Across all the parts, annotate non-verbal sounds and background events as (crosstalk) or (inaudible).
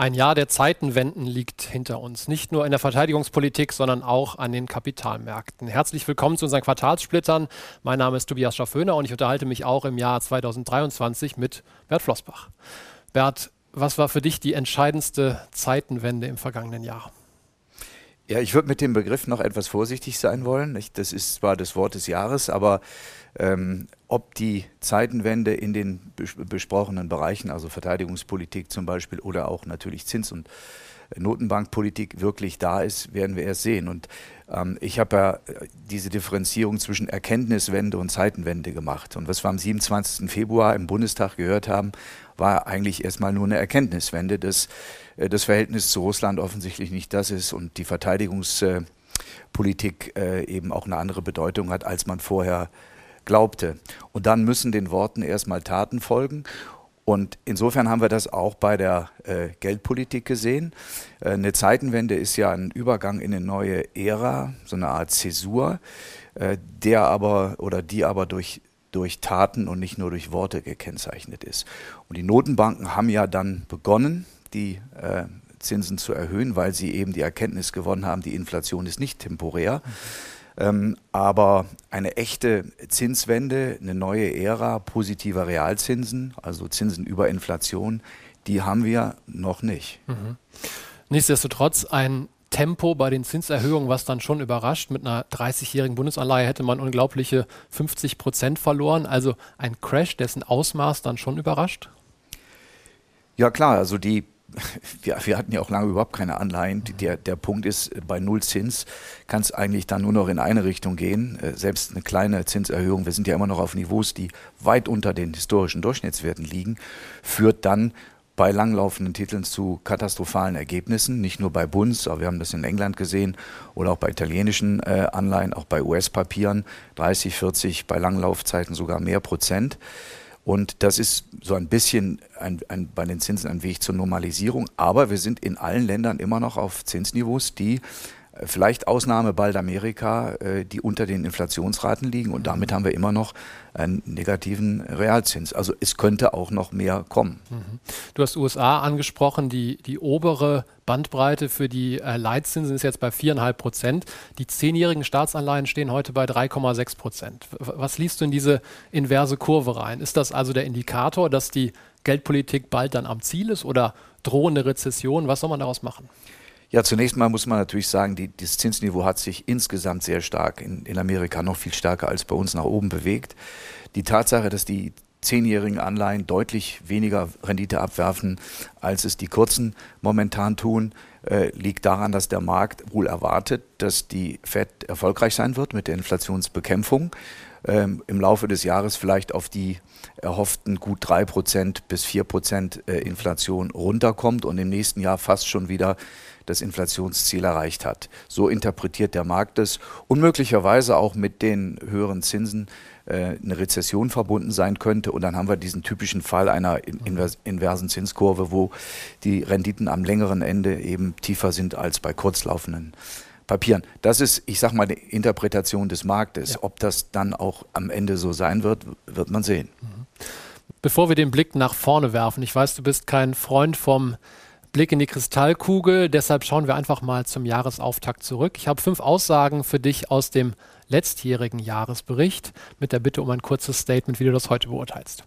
Ein Jahr der Zeitenwenden liegt hinter uns, nicht nur in der Verteidigungspolitik, sondern auch an den Kapitalmärkten. Herzlich willkommen zu unseren Quartalssplittern. Mein Name ist Tobias Schafföner und ich unterhalte mich auch im Jahr 2023 mit Bert Flossbach. Bert, was war für dich die entscheidendste Zeitenwende im vergangenen Jahr? Ja, ich würde mit dem Begriff noch etwas vorsichtig sein wollen. Das ist zwar das Wort des Jahres, aber ähm, ob die Zeitenwende in den besprochenen Bereichen, also Verteidigungspolitik zum Beispiel oder auch natürlich Zins- und Notenbankpolitik wirklich da ist, werden wir erst sehen. Und ähm, ich habe ja äh, diese Differenzierung zwischen Erkenntniswende und Zeitenwende gemacht. Und was wir am 27. Februar im Bundestag gehört haben, war eigentlich erstmal nur eine Erkenntniswende, dass äh, das Verhältnis zu Russland offensichtlich nicht das ist und die Verteidigungspolitik äh, eben auch eine andere Bedeutung hat, als man vorher glaubte. Und dann müssen den Worten erstmal Taten folgen. Und insofern haben wir das auch bei der äh, Geldpolitik gesehen. Äh, eine Zeitenwende ist ja ein Übergang in eine neue Ära, so eine Art Zäsur, äh, der aber oder die aber durch durch Taten und nicht nur durch Worte gekennzeichnet ist. Und die Notenbanken haben ja dann begonnen, die äh, Zinsen zu erhöhen, weil sie eben die Erkenntnis gewonnen haben, die Inflation ist nicht temporär. Mhm. Ähm, aber eine echte Zinswende, eine neue Ära positiver Realzinsen, also Zinsen über Inflation, die haben wir noch nicht. Mhm. Nichtsdestotrotz ein Tempo bei den Zinserhöhungen, was dann schon überrascht. Mit einer 30-jährigen Bundesanleihe hätte man unglaubliche 50 Prozent verloren. Also ein Crash, dessen Ausmaß dann schon überrascht? Ja klar, also die (laughs) wir, wir, hatten ja auch lange überhaupt keine Anleihen. Der, der Punkt ist, bei Nullzins kann es eigentlich dann nur noch in eine Richtung gehen. Äh, selbst eine kleine Zinserhöhung, wir sind ja immer noch auf Niveaus, die weit unter den historischen Durchschnittswerten liegen, führt dann bei langlaufenden Titeln zu katastrophalen Ergebnissen, nicht nur bei Bunds, aber wir haben das in England gesehen oder auch bei italienischen äh, Anleihen, auch bei US-Papieren, 30, 40, bei Langlaufzeiten sogar mehr Prozent. Und das ist so ein bisschen ein, ein, bei den Zinsen ein Weg zur Normalisierung. Aber wir sind in allen Ländern immer noch auf Zinsniveaus, die vielleicht Ausnahme bald Amerika, äh, die unter den Inflationsraten liegen und damit haben wir immer noch einen negativen Realzins. Also es könnte auch noch mehr kommen. Mhm. Du hast USA angesprochen, die, die obere Bandbreite für die äh, Leitzinsen ist jetzt bei 4,5 Prozent. Die zehnjährigen Staatsanleihen stehen heute bei 3,6 Prozent. Was liest du in diese inverse Kurve rein? Ist das also der Indikator, dass die Geldpolitik bald dann am Ziel ist oder drohende Rezession? Was soll man daraus machen? Ja, zunächst mal muss man natürlich sagen, die, das Zinsniveau hat sich insgesamt sehr stark in, in Amerika noch viel stärker als bei uns nach oben bewegt. Die Tatsache, dass die zehnjährigen Anleihen deutlich weniger Rendite abwerfen, als es die kurzen momentan tun, äh, liegt daran, dass der Markt wohl erwartet, dass die Fed erfolgreich sein wird mit der Inflationsbekämpfung. Ähm, im Laufe des Jahres vielleicht auf die erhofften gut 3% bis 4% äh, Inflation runterkommt und im nächsten Jahr fast schon wieder das Inflationsziel erreicht hat. So interpretiert der Markt es und möglicherweise auch mit den höheren Zinsen äh, eine Rezession verbunden sein könnte. Und dann haben wir diesen typischen Fall einer inversen Zinskurve, wo die Renditen am längeren Ende eben tiefer sind als bei kurzlaufenden Papieren. Das ist, ich sage mal, die Interpretation des Marktes. Ja. Ob das dann auch am Ende so sein wird, wird man sehen. Mhm. Bevor wir den Blick nach vorne werfen, ich weiß, du bist kein Freund vom Blick in die Kristallkugel. Deshalb schauen wir einfach mal zum Jahresauftakt zurück. Ich habe fünf Aussagen für dich aus dem letztjährigen Jahresbericht mit der Bitte um ein kurzes Statement, wie du das heute beurteilst.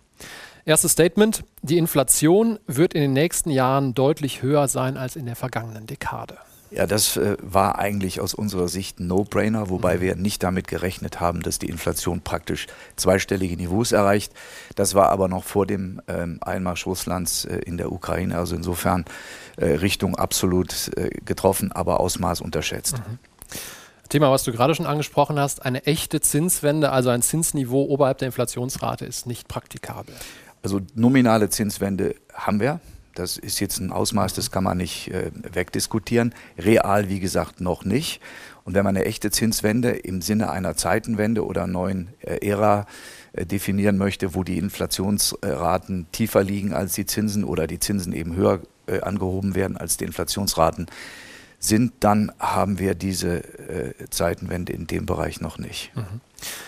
Erstes Statement. Die Inflation wird in den nächsten Jahren deutlich höher sein als in der vergangenen Dekade. Ja, das äh, war eigentlich aus unserer Sicht ein No-Brainer, wobei mhm. wir nicht damit gerechnet haben, dass die Inflation praktisch zweistellige Niveaus erreicht. Das war aber noch vor dem ähm, Einmarsch Russlands äh, in der Ukraine. Also insofern äh, Richtung absolut getroffen, aber Ausmaß unterschätzt. Mhm. Thema, was du gerade schon angesprochen hast, eine echte Zinswende, also ein Zinsniveau oberhalb der Inflationsrate ist nicht praktikabel. Also nominale Zinswende haben wir. Das ist jetzt ein Ausmaß, das kann man nicht äh, wegdiskutieren. Real, wie gesagt, noch nicht. Und wenn man eine echte Zinswende im Sinne einer Zeitenwende oder neuen äh, Ära äh, definieren möchte, wo die Inflationsraten tiefer liegen als die Zinsen oder die Zinsen eben höher äh, angehoben werden als die Inflationsraten sind, dann haben wir diese äh, Zeitenwende in dem Bereich noch nicht. Mhm.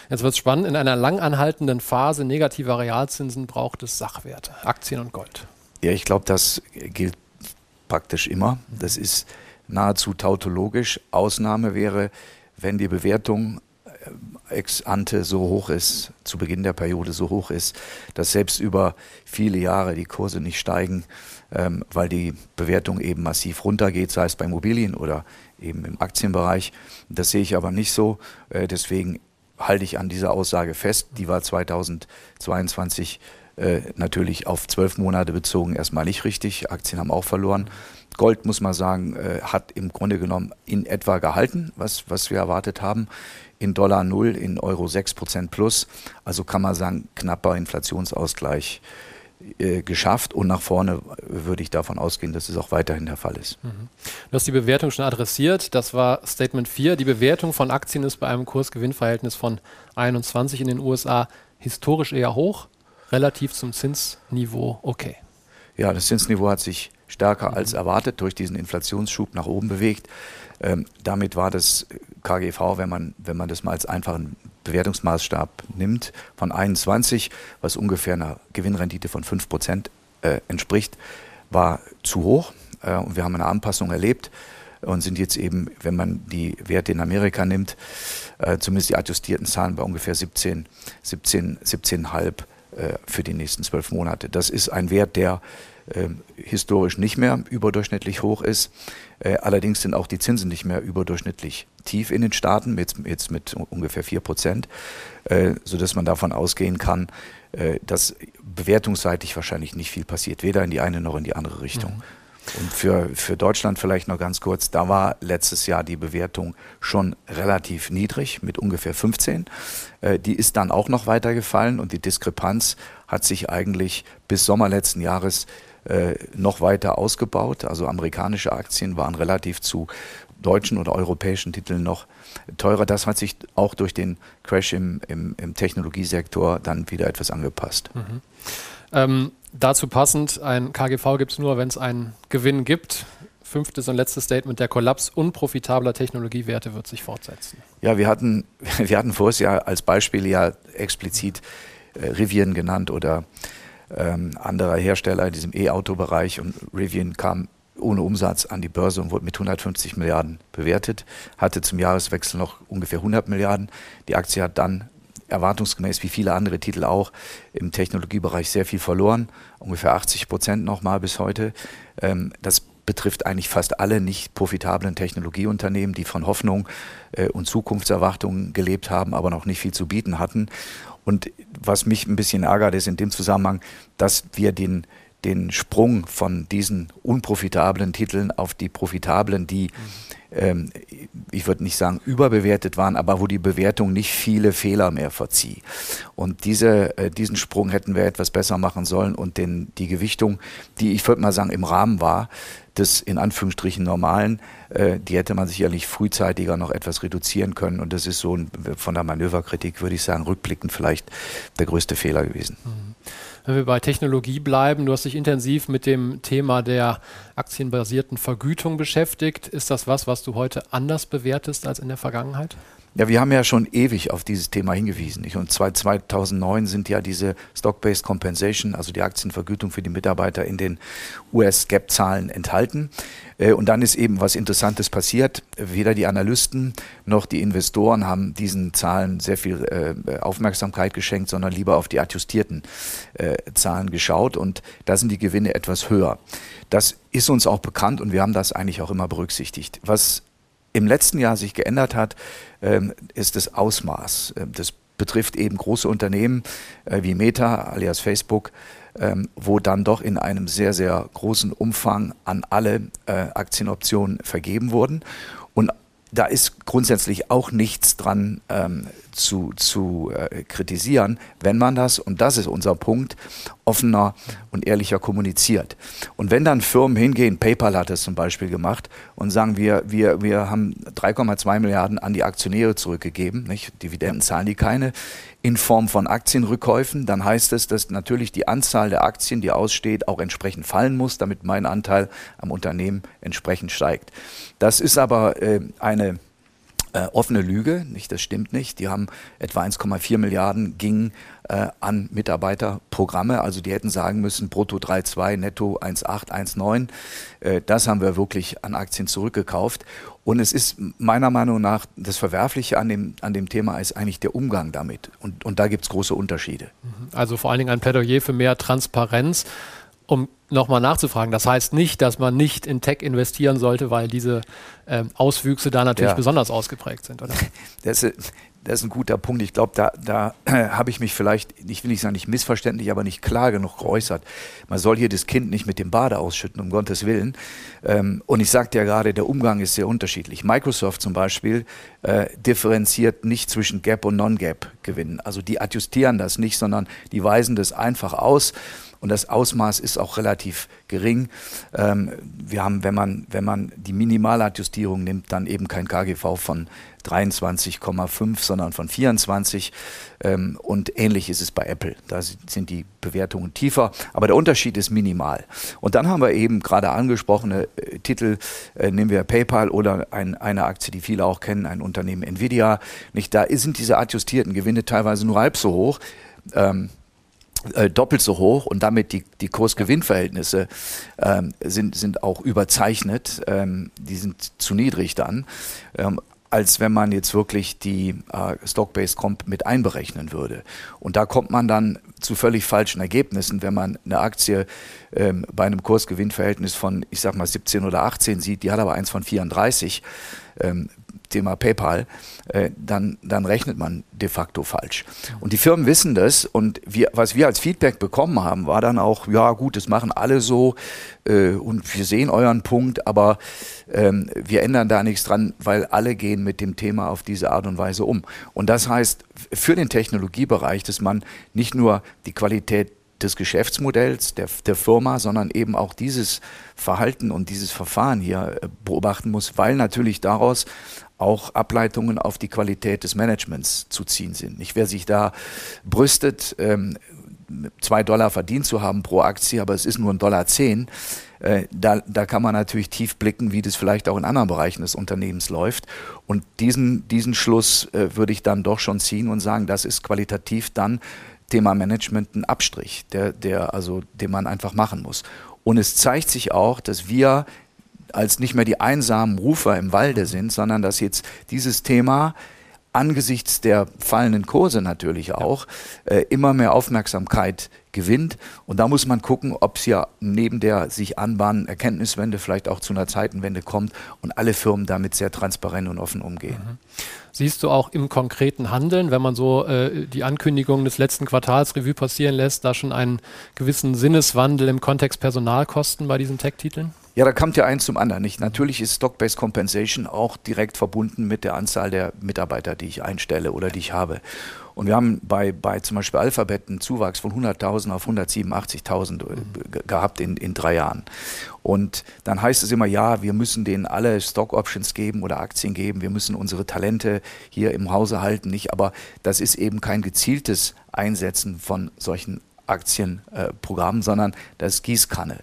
Jetzt wird es spannend. In einer langanhaltenden Phase negativer Realzinsen braucht es Sachwerte, Aktien und Gold. Ja, ich glaube, das gilt praktisch immer. Das ist nahezu tautologisch. Ausnahme wäre, wenn die Bewertung äh, ex ante so hoch ist, zu Beginn der Periode so hoch ist, dass selbst über viele Jahre die Kurse nicht steigen, ähm, weil die Bewertung eben massiv runtergeht, sei es bei Immobilien oder eben im Aktienbereich. Das sehe ich aber nicht so. Äh, deswegen halte ich an dieser Aussage fest. Die war 2022 äh, natürlich auf zwölf Monate bezogen erstmal nicht richtig. Aktien haben auch verloren. Gold, muss man sagen, äh, hat im Grunde genommen in etwa gehalten, was, was wir erwartet haben. In Dollar 0, in Euro 6 Prozent plus. Also kann man sagen, knapper Inflationsausgleich äh, geschafft und nach vorne würde ich davon ausgehen, dass es auch weiterhin der Fall ist. Mhm. Du hast die Bewertung schon adressiert. Das war Statement 4. Die Bewertung von Aktien ist bei einem Kurs-Gewinn-Verhältnis von 21 in den USA historisch eher hoch, relativ zum Zinsniveau okay. Ja, das Zinsniveau hat sich stärker mhm. als erwartet durch diesen Inflationsschub nach oben bewegt. Ähm, damit war das KGV, wenn man, wenn man das mal als einfachen Bewertungsmaßstab nimmt, von 21, was ungefähr einer Gewinnrendite von 5 Prozent äh, entspricht, war zu hoch. Äh, und wir haben eine Anpassung erlebt und sind jetzt eben, wenn man die Werte in Amerika nimmt, äh, zumindest die adjustierten Zahlen bei ungefähr 17, 17, 17,5 äh, für die nächsten zwölf Monate. Das ist ein Wert, der äh, historisch nicht mehr überdurchschnittlich hoch ist. Äh, allerdings sind auch die Zinsen nicht mehr überdurchschnittlich tief in den Staaten, jetzt, jetzt mit ungefähr 4 Prozent, äh, sodass man davon ausgehen kann, äh, dass bewertungsseitig wahrscheinlich nicht viel passiert, weder in die eine noch in die andere Richtung. Mhm. Und für, für Deutschland vielleicht noch ganz kurz, da war letztes Jahr die Bewertung schon relativ niedrig mit ungefähr 15. Äh, die ist dann auch noch weiter gefallen und die Diskrepanz hat sich eigentlich bis Sommer letzten Jahres äh, noch weiter ausgebaut. Also amerikanische Aktien waren relativ zu deutschen oder europäischen Titeln noch teurer. Das hat sich auch durch den Crash im, im, im Technologiesektor dann wieder etwas angepasst. Mhm. Ähm, dazu passend, ein KGV gibt es nur, wenn es einen Gewinn gibt. Fünftes und letztes Statement, der Kollaps unprofitabler Technologiewerte wird sich fortsetzen. Ja, wir hatten, (laughs) wir hatten vorher ja als Beispiel ja explizit äh, Rivian genannt oder ähm, anderer Hersteller in diesem E-Auto-Bereich und Rivian kam ohne Umsatz an die Börse und wurde mit 150 Milliarden bewertet, hatte zum Jahreswechsel noch ungefähr 100 Milliarden. Die Aktie hat dann erwartungsgemäß wie viele andere Titel auch im Technologiebereich sehr viel verloren, ungefähr 80 Prozent nochmal bis heute. Ähm, das betrifft eigentlich fast alle nicht profitablen Technologieunternehmen, die von Hoffnung äh, und Zukunftserwartungen gelebt haben, aber noch nicht viel zu bieten hatten. Und was mich ein bisschen ärgert, ist in dem Zusammenhang, dass wir den, den Sprung von diesen unprofitablen Titeln auf die profitablen, die, ähm, ich würde nicht sagen überbewertet waren, aber wo die Bewertung nicht viele Fehler mehr verzieh. Und diese, äh, diesen Sprung hätten wir etwas besser machen sollen und den, die Gewichtung, die ich würde mal sagen im Rahmen war, des in Anführungsstrichen normalen, äh, die hätte man sicherlich frühzeitiger noch etwas reduzieren können. Und das ist so ein, von der Manöverkritik, würde ich sagen, rückblickend vielleicht der größte Fehler gewesen. Mhm. Wenn wir bei Technologie bleiben, du hast dich intensiv mit dem Thema der aktienbasierten Vergütung beschäftigt. Ist das was, was du heute anders bewertest als in der Vergangenheit? Ja, wir haben ja schon ewig auf dieses Thema hingewiesen. Und 2009 sind ja diese Stock-Based Compensation, also die Aktienvergütung für die Mitarbeiter in den US-Gap-Zahlen enthalten. Äh, und dann ist eben was Interessantes passiert. Weder die Analysten noch die Investoren haben diesen Zahlen sehr viel äh, Aufmerksamkeit geschenkt, sondern lieber auf die adjustierten äh, Zahlen geschaut. Und da sind die Gewinne etwas höher. Das ist uns auch bekannt und wir haben das eigentlich auch immer berücksichtigt. Was im letzten Jahr sich geändert hat, ähm, ist das Ausmaß. Ähm, das betrifft eben große Unternehmen äh, wie Meta, alias Facebook, ähm, wo dann doch in einem sehr, sehr großen Umfang an alle äh, Aktienoptionen vergeben wurden. Und da ist grundsätzlich auch nichts dran zu, zu äh, kritisieren, wenn man das, und das ist unser Punkt, offener und ehrlicher kommuniziert. Und wenn dann Firmen hingehen, PayPal hat das zum Beispiel gemacht, und sagen, wir, wir, wir haben 3,2 Milliarden an die Aktionäre zurückgegeben, nicht? Dividenden zahlen die keine, in Form von Aktienrückkäufen, dann heißt es, dass natürlich die Anzahl der Aktien, die aussteht, auch entsprechend fallen muss, damit mein Anteil am Unternehmen entsprechend steigt. Das ist aber äh, eine äh, offene Lüge, nicht, das stimmt nicht. Die haben etwa 1,4 Milliarden ging äh, an Mitarbeiterprogramme. Also die hätten sagen müssen, brutto 3,2, netto 1,8, 1,9. Äh, das haben wir wirklich an Aktien zurückgekauft. Und es ist meiner Meinung nach, das Verwerfliche an dem, an dem Thema ist eigentlich der Umgang damit. Und, und da gibt es große Unterschiede. Mhm. Also vor allen Dingen ein Plädoyer für mehr Transparenz. Um nochmal nachzufragen, das heißt nicht, dass man nicht in Tech investieren sollte, weil diese äh, Auswüchse da natürlich ja. besonders ausgeprägt sind, oder? (laughs) Das, das ist ein guter Punkt. Ich glaube, da, da äh, (clears throat) habe ich mich vielleicht, ich will nicht sagen, nicht missverständlich, aber nicht klar genug geäußert. Man soll hier das Kind nicht mit dem Bade ausschütten, um Gottes Willen. Ähm, und ich sagte ja gerade, der Umgang ist sehr unterschiedlich. Microsoft zum Beispiel äh, differenziert nicht zwischen Gap und Non-Gap Gewinnen. Also die adjustieren das nicht, sondern die weisen das einfach aus und das Ausmaß ist auch relativ gering. Ähm, wir haben, wenn man, wenn man die Minimaladjustierung nimmt, dann eben kein KGV von 23,5, sondern von 24. Ähm, und ähnlich ist es bei Apple. Da sind die Bewertungen tiefer, aber der Unterschied ist minimal. Und dann haben wir eben gerade angesprochene äh, Titel, äh, nehmen wir PayPal oder ein, eine Aktie, die viele auch kennen, ein Unternehmen Nvidia. Nicht, da sind diese adjustierten Gewinne teilweise nur halb so hoch. Ähm, äh, doppelt so hoch und damit die, die Kurs-Gewinn-Verhältnisse ähm, sind, sind auch überzeichnet. Ähm, die sind zu niedrig dann. Ähm, als wenn man jetzt wirklich die äh, Stock-Based Comp mit einberechnen würde. Und da kommt man dann zu völlig falschen Ergebnissen, wenn man eine Aktie ähm, bei einem Kursgewinnverhältnis von, ich sag mal, 17 oder 18 sieht, die hat aber eins von 34. Ähm, Thema PayPal, äh, dann, dann rechnet man de facto falsch. Und die Firmen wissen das und wir, was wir als Feedback bekommen haben, war dann auch, ja gut, das machen alle so äh, und wir sehen euren Punkt, aber ähm, wir ändern da nichts dran, weil alle gehen mit dem Thema auf diese Art und Weise um. Und das heißt für den Technologiebereich, dass man nicht nur die Qualität des Geschäftsmodells der, der Firma, sondern eben auch dieses Verhalten und dieses Verfahren hier äh, beobachten muss, weil natürlich daraus auch Ableitungen auf die Qualität des Managements zu ziehen sind. Nicht wer sich da brüstet, ähm, zwei Dollar verdient zu haben pro Aktie, aber es ist nur ein Dollar zehn, äh, da, da kann man natürlich tief blicken, wie das vielleicht auch in anderen Bereichen des Unternehmens läuft. Und diesen, diesen Schluss äh, würde ich dann doch schon ziehen und sagen, das ist qualitativ dann Thema Management ein Abstrich, der, der, also, den man einfach machen muss. Und es zeigt sich auch, dass wir als nicht mehr die einsamen Rufer im Walde sind, sondern dass jetzt dieses Thema angesichts der fallenden Kurse natürlich auch äh, immer mehr Aufmerksamkeit gewinnt. Und da muss man gucken, ob es ja neben der sich anbahnenden Erkenntniswende vielleicht auch zu einer Zeitenwende kommt und alle Firmen damit sehr transparent und offen umgehen. Mhm. Siehst du auch im konkreten Handeln, wenn man so äh, die Ankündigung des letzten Quartals Revue passieren lässt, da schon einen gewissen Sinneswandel im Kontext Personalkosten bei diesen Tech-Titeln? Ja, da kommt ja eins zum anderen. Nicht? Natürlich ist Stock-Based Compensation auch direkt verbunden mit der Anzahl der Mitarbeiter, die ich einstelle oder die ich habe. Und wir haben bei, bei zum Beispiel Alphabet einen Zuwachs von 100.000 auf 187.000 äh, gehabt in, in drei Jahren. Und dann heißt es immer, ja, wir müssen denen alle Stock Options geben oder Aktien geben, wir müssen unsere Talente hier im Hause halten, nicht? Aber das ist eben kein gezieltes Einsetzen von solchen Aktienprogrammen, äh, sondern das Gießkanne.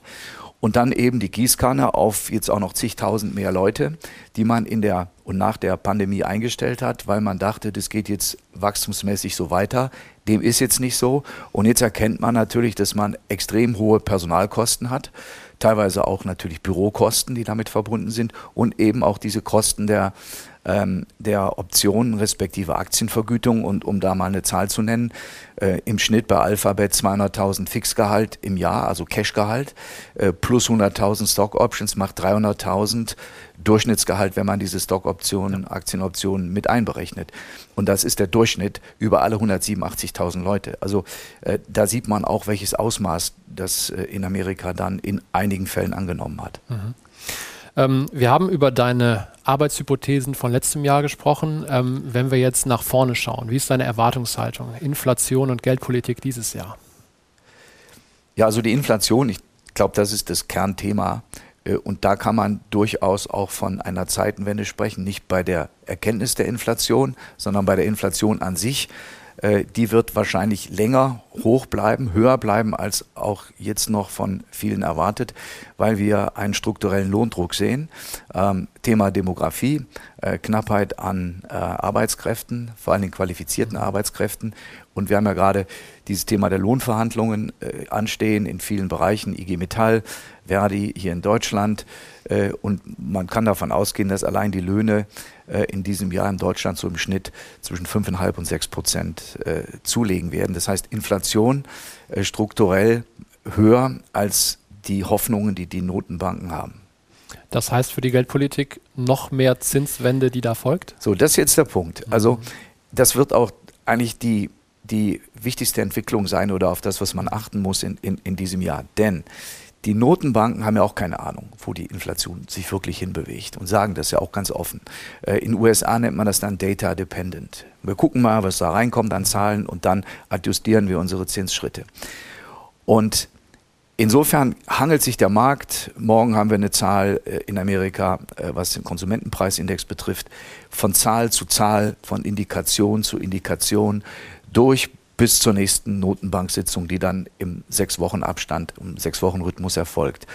Und dann eben die Gießkanne auf jetzt auch noch zigtausend mehr Leute, die man in der und nach der Pandemie eingestellt hat, weil man dachte, das geht jetzt wachstumsmäßig so weiter. Dem ist jetzt nicht so. Und jetzt erkennt man natürlich, dass man extrem hohe Personalkosten hat, teilweise auch natürlich Bürokosten, die damit verbunden sind und eben auch diese Kosten der ähm, der Optionen respektive Aktienvergütung. Und um da mal eine Zahl zu nennen, äh, im Schnitt bei Alphabet 200.000 Fixgehalt im Jahr, also Cashgehalt, äh, plus 100.000 Stock Options macht 300.000 Durchschnittsgehalt, wenn man diese Stock-Optionen, Aktienoptionen mit einberechnet. Und das ist der Durchschnitt über alle 187.000 Leute. Also äh, da sieht man auch, welches Ausmaß das äh, in Amerika dann in einigen Fällen angenommen hat. Mhm. Ähm, wir haben über deine Arbeitshypothesen von letztem Jahr gesprochen. Ähm, wenn wir jetzt nach vorne schauen, wie ist deine Erwartungshaltung? Inflation und Geldpolitik dieses Jahr? Ja, also die Inflation, ich glaube, das ist das Kernthema. Äh, und da kann man durchaus auch von einer Zeitenwende sprechen, nicht bei der Erkenntnis der Inflation, sondern bei der Inflation an sich. Äh, die wird wahrscheinlich länger hoch bleiben, höher bleiben als auch jetzt noch von vielen erwartet, weil wir einen strukturellen Lohndruck sehen. Ähm, Thema Demografie, äh, Knappheit an äh, Arbeitskräften, vor allem qualifizierten Arbeitskräften. Und wir haben ja gerade dieses Thema der Lohnverhandlungen äh, anstehen in vielen Bereichen, IG Metall, Verdi hier in Deutschland. Äh, und man kann davon ausgehen, dass allein die Löhne äh, in diesem Jahr in Deutschland so im Schnitt zwischen 5,5 und 6 Prozent äh, zulegen werden. Das heißt, Inflation strukturell höher als die Hoffnungen, die die Notenbanken haben. Das heißt für die Geldpolitik noch mehr Zinswende, die da folgt? So, das ist jetzt der Punkt. Also das wird auch eigentlich die, die wichtigste Entwicklung sein oder auf das, was man achten muss in, in, in diesem Jahr. Denn die Notenbanken haben ja auch keine Ahnung, wo die Inflation sich wirklich hinbewegt und sagen das ja auch ganz offen. Äh, in den USA nennt man das dann Data Dependent. Wir gucken mal, was da reinkommt an Zahlen und dann adjustieren wir unsere Zinsschritte. Und insofern hangelt sich der Markt, morgen haben wir eine Zahl äh, in Amerika, äh, was den Konsumentenpreisindex betrifft, von Zahl zu Zahl, von Indikation zu Indikation durch bis zur nächsten Notenbanksitzung, die dann im sechs Wochen Abstand, im sechs Wochen Rhythmus erfolgt.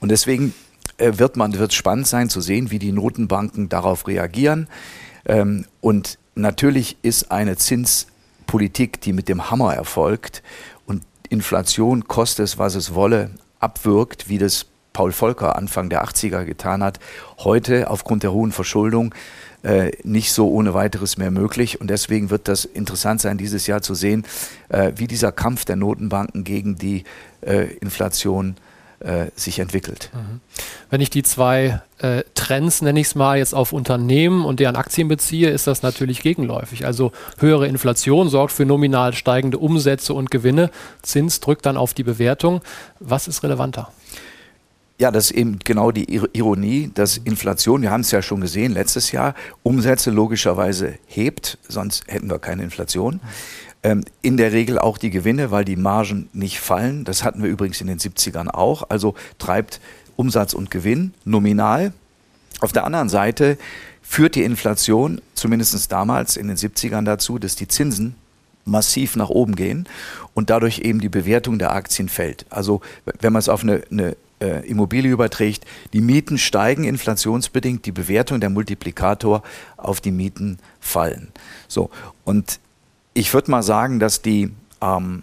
Und deswegen äh, wird man wird spannend sein zu sehen, wie die Notenbanken darauf reagieren. Ähm, und natürlich ist eine Zinspolitik, die mit dem Hammer erfolgt und Inflation, kostet es, was es wolle, abwirkt, wie das Paul Volcker Anfang der 80er getan hat, heute aufgrund der hohen Verschuldung äh, nicht so ohne weiteres mehr möglich. Und deswegen wird das interessant sein, dieses Jahr zu sehen, äh, wie dieser Kampf der Notenbanken gegen die äh, Inflation sich entwickelt. Mhm. Wenn ich die zwei Trends, nenne ich es mal, jetzt auf Unternehmen und deren Aktien beziehe, ist das natürlich gegenläufig. Also höhere Inflation sorgt für nominal steigende Umsätze und Gewinne. Zins drückt dann auf die Bewertung. Was ist relevanter? Ja, das ist eben genau die Ironie, dass Inflation, wir haben es ja schon gesehen letztes Jahr, Umsätze logischerweise hebt, sonst hätten wir keine Inflation. Ähm, in der Regel auch die Gewinne, weil die Margen nicht fallen. Das hatten wir übrigens in den 70ern auch. Also treibt Umsatz und Gewinn nominal. Auf der anderen Seite führt die Inflation, zumindest damals in den 70ern dazu, dass die Zinsen massiv nach oben gehen und dadurch eben die Bewertung der Aktien fällt. Also wenn man es auf eine, eine äh, Immobilie überträgt, die Mieten steigen inflationsbedingt, die Bewertung der Multiplikator auf die Mieten fallen. So, und ich würde mal sagen, dass die, ähm,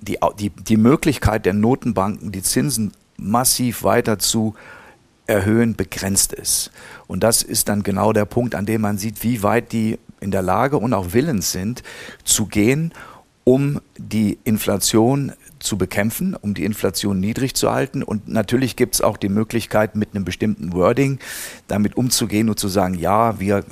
die, die, die Möglichkeit der Notenbanken, die Zinsen massiv weiter zu erhöhen, begrenzt ist. Und das ist dann genau der Punkt, an dem man sieht, wie weit die in der Lage und auch willens sind, zu gehen, um die Inflation zu bekämpfen, um die Inflation niedrig zu halten. Und natürlich gibt es auch die Möglichkeit, mit einem bestimmten Wording damit umzugehen und zu sagen, ja, wir äh,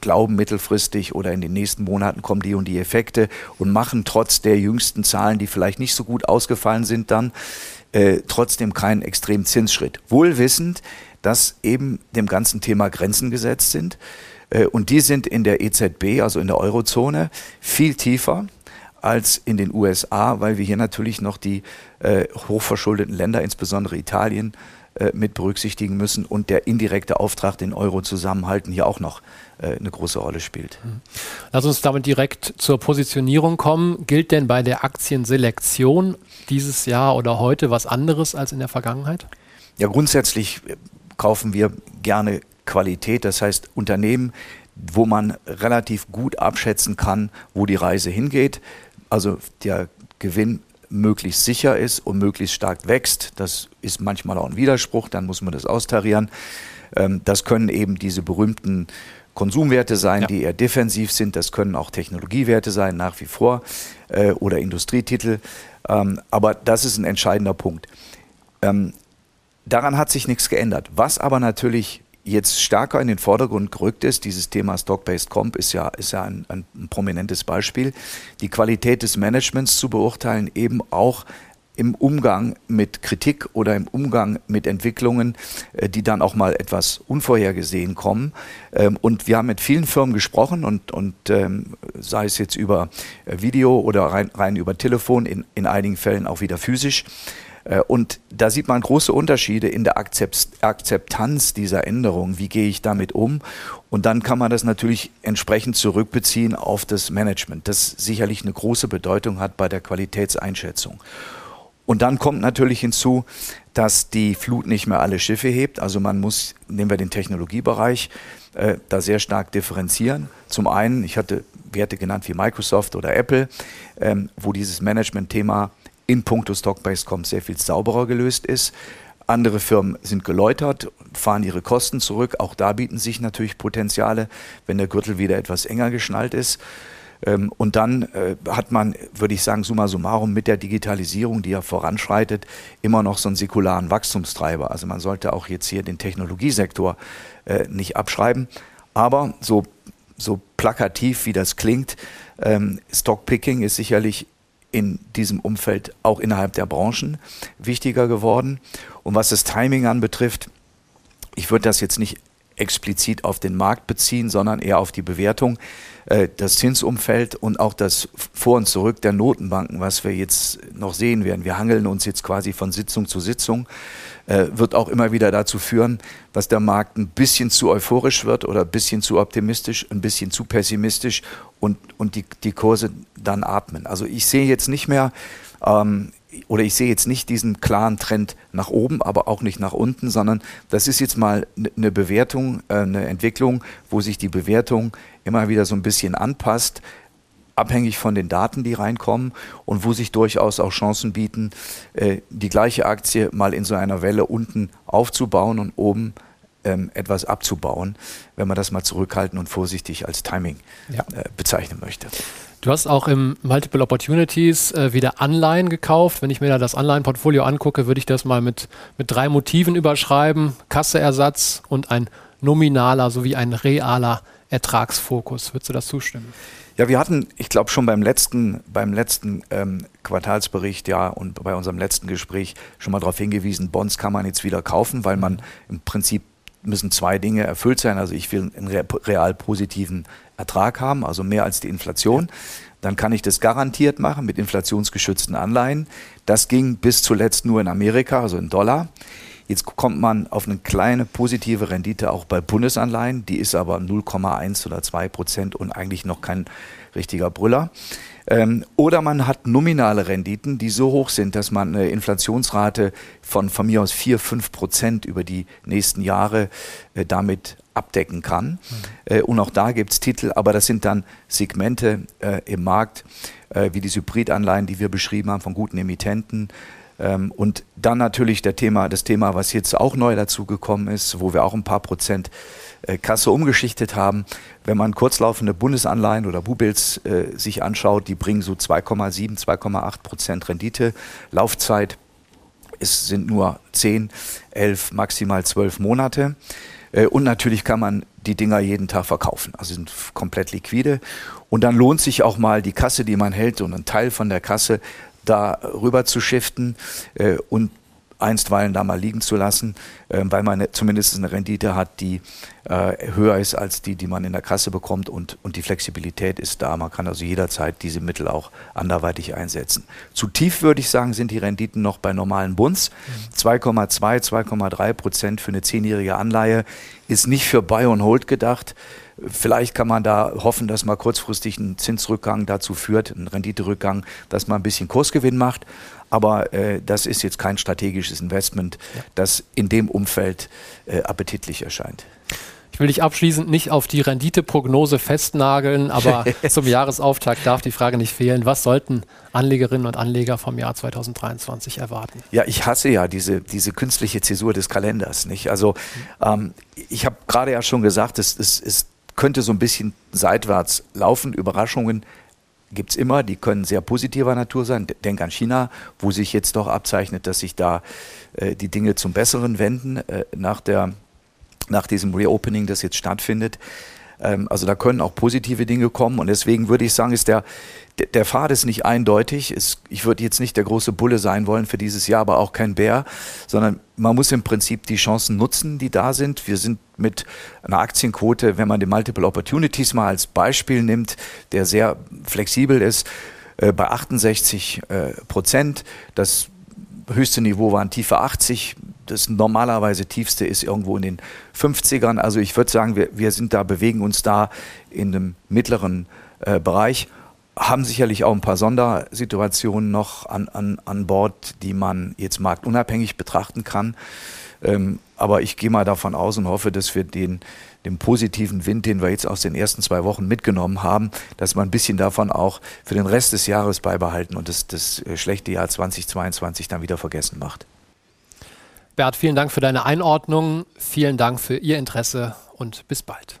glauben mittelfristig oder in den nächsten Monaten kommen die und die Effekte und machen trotz der jüngsten Zahlen, die vielleicht nicht so gut ausgefallen sind, dann äh, trotzdem keinen extremen Zinsschritt. Wohl wissend, dass eben dem ganzen Thema Grenzen gesetzt sind. Äh, und die sind in der EZB, also in der Eurozone, viel tiefer als in den USA, weil wir hier natürlich noch die äh, hochverschuldeten Länder, insbesondere Italien, äh, mit berücksichtigen müssen und der indirekte Auftrag, den Euro zusammenhalten, hier auch noch äh, eine große Rolle spielt. Mhm. Lass uns damit direkt zur Positionierung kommen. Gilt denn bei der Aktienselektion dieses Jahr oder heute was anderes als in der Vergangenheit? Ja, grundsätzlich äh, kaufen wir gerne Qualität, das heißt Unternehmen, wo man relativ gut abschätzen kann, wo die Reise hingeht also der Gewinn möglichst sicher ist und möglichst stark wächst. Das ist manchmal auch ein Widerspruch, dann muss man das austarieren. Ähm, das können eben diese berühmten Konsumwerte sein, ja. die eher defensiv sind. Das können auch Technologiewerte sein, nach wie vor, äh, oder Industrietitel. Ähm, aber das ist ein entscheidender Punkt. Ähm, daran hat sich nichts geändert. Was aber natürlich jetzt stärker in den Vordergrund gerückt ist, dieses Thema Stock-Based Comp ist ja, ist ja ein, ein, prominentes Beispiel, die Qualität des Managements zu beurteilen, eben auch im Umgang mit Kritik oder im Umgang mit Entwicklungen, äh, die dann auch mal etwas unvorhergesehen kommen. Ähm, und wir haben mit vielen Firmen gesprochen und, und ähm, sei es jetzt über äh, Video oder rein, rein über Telefon, in, in einigen Fällen auch wieder physisch. Äh, und da sieht man große Unterschiede in der Akzeptanz dieser Änderungen. Wie gehe ich damit um? Und dann kann man das natürlich entsprechend zurückbeziehen auf das Management, das sicherlich eine große Bedeutung hat bei der Qualitätseinschätzung. Und dann kommt natürlich hinzu, dass die Flut nicht mehr alle Schiffe hebt. Also man muss, nehmen wir den Technologiebereich, äh, da sehr stark differenzieren. Zum einen, ich hatte Werte genannt wie Microsoft oder Apple, ähm, wo dieses Management-Thema in puncto Stock-Based Comp sehr viel sauberer gelöst ist. Andere Firmen sind geläutert, fahren ihre Kosten zurück. Auch da bieten sich natürlich Potenziale, wenn der Gürtel wieder etwas enger geschnallt ist. Ähm, und dann äh, hat man, würde ich sagen, summa summarum mit der Digitalisierung, die ja voranschreitet, immer noch so einen säkularen Wachstumstreiber. Also man sollte auch jetzt hier den Technologiesektor äh, nicht abschreiben. Aber so, so plakativ wie das klingt, ähm, Stockpicking ist sicherlich in diesem Umfeld auch innerhalb der Branchen wichtiger geworden. Und was das Timing anbetrifft, ich würde das jetzt nicht explizit auf den Markt beziehen, sondern eher auf die Bewertung. Äh, das Zinsumfeld und auch das Vor und Zurück der Notenbanken, was wir jetzt noch sehen werden. Wir hangeln uns jetzt quasi von Sitzung zu Sitzung, äh, wird auch immer wieder dazu führen, dass der Markt ein bisschen zu euphorisch wird oder ein bisschen zu optimistisch, ein bisschen zu pessimistisch und, und die, die Kurse dann atmen. Also ich sehe jetzt nicht mehr ähm, oder ich sehe jetzt nicht diesen klaren Trend nach oben, aber auch nicht nach unten, sondern das ist jetzt mal eine Bewertung, äh, eine Entwicklung, wo sich die Bewertung immer wieder so ein bisschen anpasst, abhängig von den Daten, die reinkommen und wo sich durchaus auch Chancen bieten, äh, die gleiche Aktie mal in so einer Welle unten aufzubauen und oben ähm, etwas abzubauen, wenn man das mal zurückhalten und vorsichtig als Timing ja. Äh, bezeichnen möchte. Du hast auch im Multiple Opportunities äh, wieder Anleihen gekauft. Wenn ich mir da das Anleihenportfolio angucke, würde ich das mal mit, mit drei Motiven überschreiben. Kasseersatz und ein nominaler sowie ein realer Ertragsfokus. Würdest du das zustimmen? Ja, wir hatten, ich glaube schon beim letzten, beim letzten ähm, Quartalsbericht, ja, und bei unserem letzten Gespräch schon mal darauf hingewiesen, Bonds kann man jetzt wieder kaufen, weil man im Prinzip müssen zwei Dinge erfüllt sein. Also ich will einen real positiven Ertrag haben, also mehr als die Inflation. Dann kann ich das garantiert machen mit inflationsgeschützten Anleihen. Das ging bis zuletzt nur in Amerika, also in Dollar. Jetzt kommt man auf eine kleine positive Rendite auch bei Bundesanleihen. Die ist aber 0,1 oder 2 Prozent und eigentlich noch kein richtiger Brüller. Ähm, oder man hat nominale Renditen, die so hoch sind, dass man eine Inflationsrate von von mir aus 4, 5 Prozent über die nächsten Jahre äh, damit abdecken kann. Mhm. Äh, und auch da gibt es Titel, aber das sind dann Segmente äh, im Markt, äh, wie die Hybridanleihen, die wir beschrieben haben, von guten Emittenten. Ähm, und dann natürlich der Thema, das Thema, was jetzt auch neu dazugekommen ist, wo wir auch ein paar Prozent äh, Kasse umgeschichtet haben. Wenn man kurzlaufende Bundesanleihen oder Bubils äh, sich anschaut, die bringen so 2,7, 2,8 Prozent Rendite. Laufzeit es sind nur 10, 11, maximal 12 Monate. Äh, und natürlich kann man die Dinger jeden Tag verkaufen. Also sind komplett liquide. Und dann lohnt sich auch mal die Kasse, die man hält und einen Teil von der Kasse da rüber zu shiften äh, und einstweilen da mal liegen zu lassen, äh, weil man zumindest eine Rendite hat, die äh, höher ist als die, die man in der Kasse bekommt und, und die Flexibilität ist da. Man kann also jederzeit diese Mittel auch anderweitig einsetzen. Zu tief würde ich sagen, sind die Renditen noch bei normalen Bunds. 2,2, 2,3 Prozent für eine zehnjährige Anleihe ist nicht für Buy and Hold gedacht. Vielleicht kann man da hoffen, dass mal kurzfristig ein Zinsrückgang dazu führt, ein Renditerückgang, dass man ein bisschen Kursgewinn macht. Aber äh, das ist jetzt kein strategisches Investment, ja. das in dem Umfeld äh, appetitlich erscheint. Ich will dich abschließend nicht auf die Renditeprognose festnageln, aber (laughs) zum Jahresauftakt darf die Frage nicht fehlen. Was sollten Anlegerinnen und Anleger vom Jahr 2023 erwarten? Ja, ich hasse ja diese, diese künstliche Zäsur des Kalenders. Nicht? Also ähm, ich habe gerade ja schon gesagt, es, es, es könnte so ein bisschen seitwärts laufen. Überraschungen gibt es immer, die können sehr positiver Natur sein. Denk an China, wo sich jetzt doch abzeichnet, dass sich da äh, die Dinge zum Besseren wenden äh, nach, der, nach diesem Reopening, das jetzt stattfindet. Ähm, also da können auch positive Dinge kommen und deswegen würde ich sagen, ist der, der Pfad ist nicht eindeutig. Ich würde jetzt nicht der große Bulle sein wollen für dieses Jahr, aber auch kein Bär, sondern man muss im Prinzip die Chancen nutzen, die da sind. Wir sind mit einer Aktienquote, wenn man die Multiple Opportunities mal als Beispiel nimmt, der sehr flexibel ist, äh, bei 68 äh, Prozent. Das höchste Niveau waren tiefe 80. Das normalerweise tiefste ist irgendwo in den 50ern. Also ich würde sagen, wir, wir sind da, bewegen uns da in einem mittleren äh, Bereich haben sicherlich auch ein paar Sondersituationen noch an, an, an Bord, die man jetzt marktunabhängig betrachten kann. Ähm, aber ich gehe mal davon aus und hoffe, dass wir den, den positiven Wind, den wir jetzt aus den ersten zwei Wochen mitgenommen haben, dass wir ein bisschen davon auch für den Rest des Jahres beibehalten und das, das äh, schlechte Jahr 2022 dann wieder vergessen macht. Bert, vielen Dank für deine Einordnung, vielen Dank für Ihr Interesse und bis bald.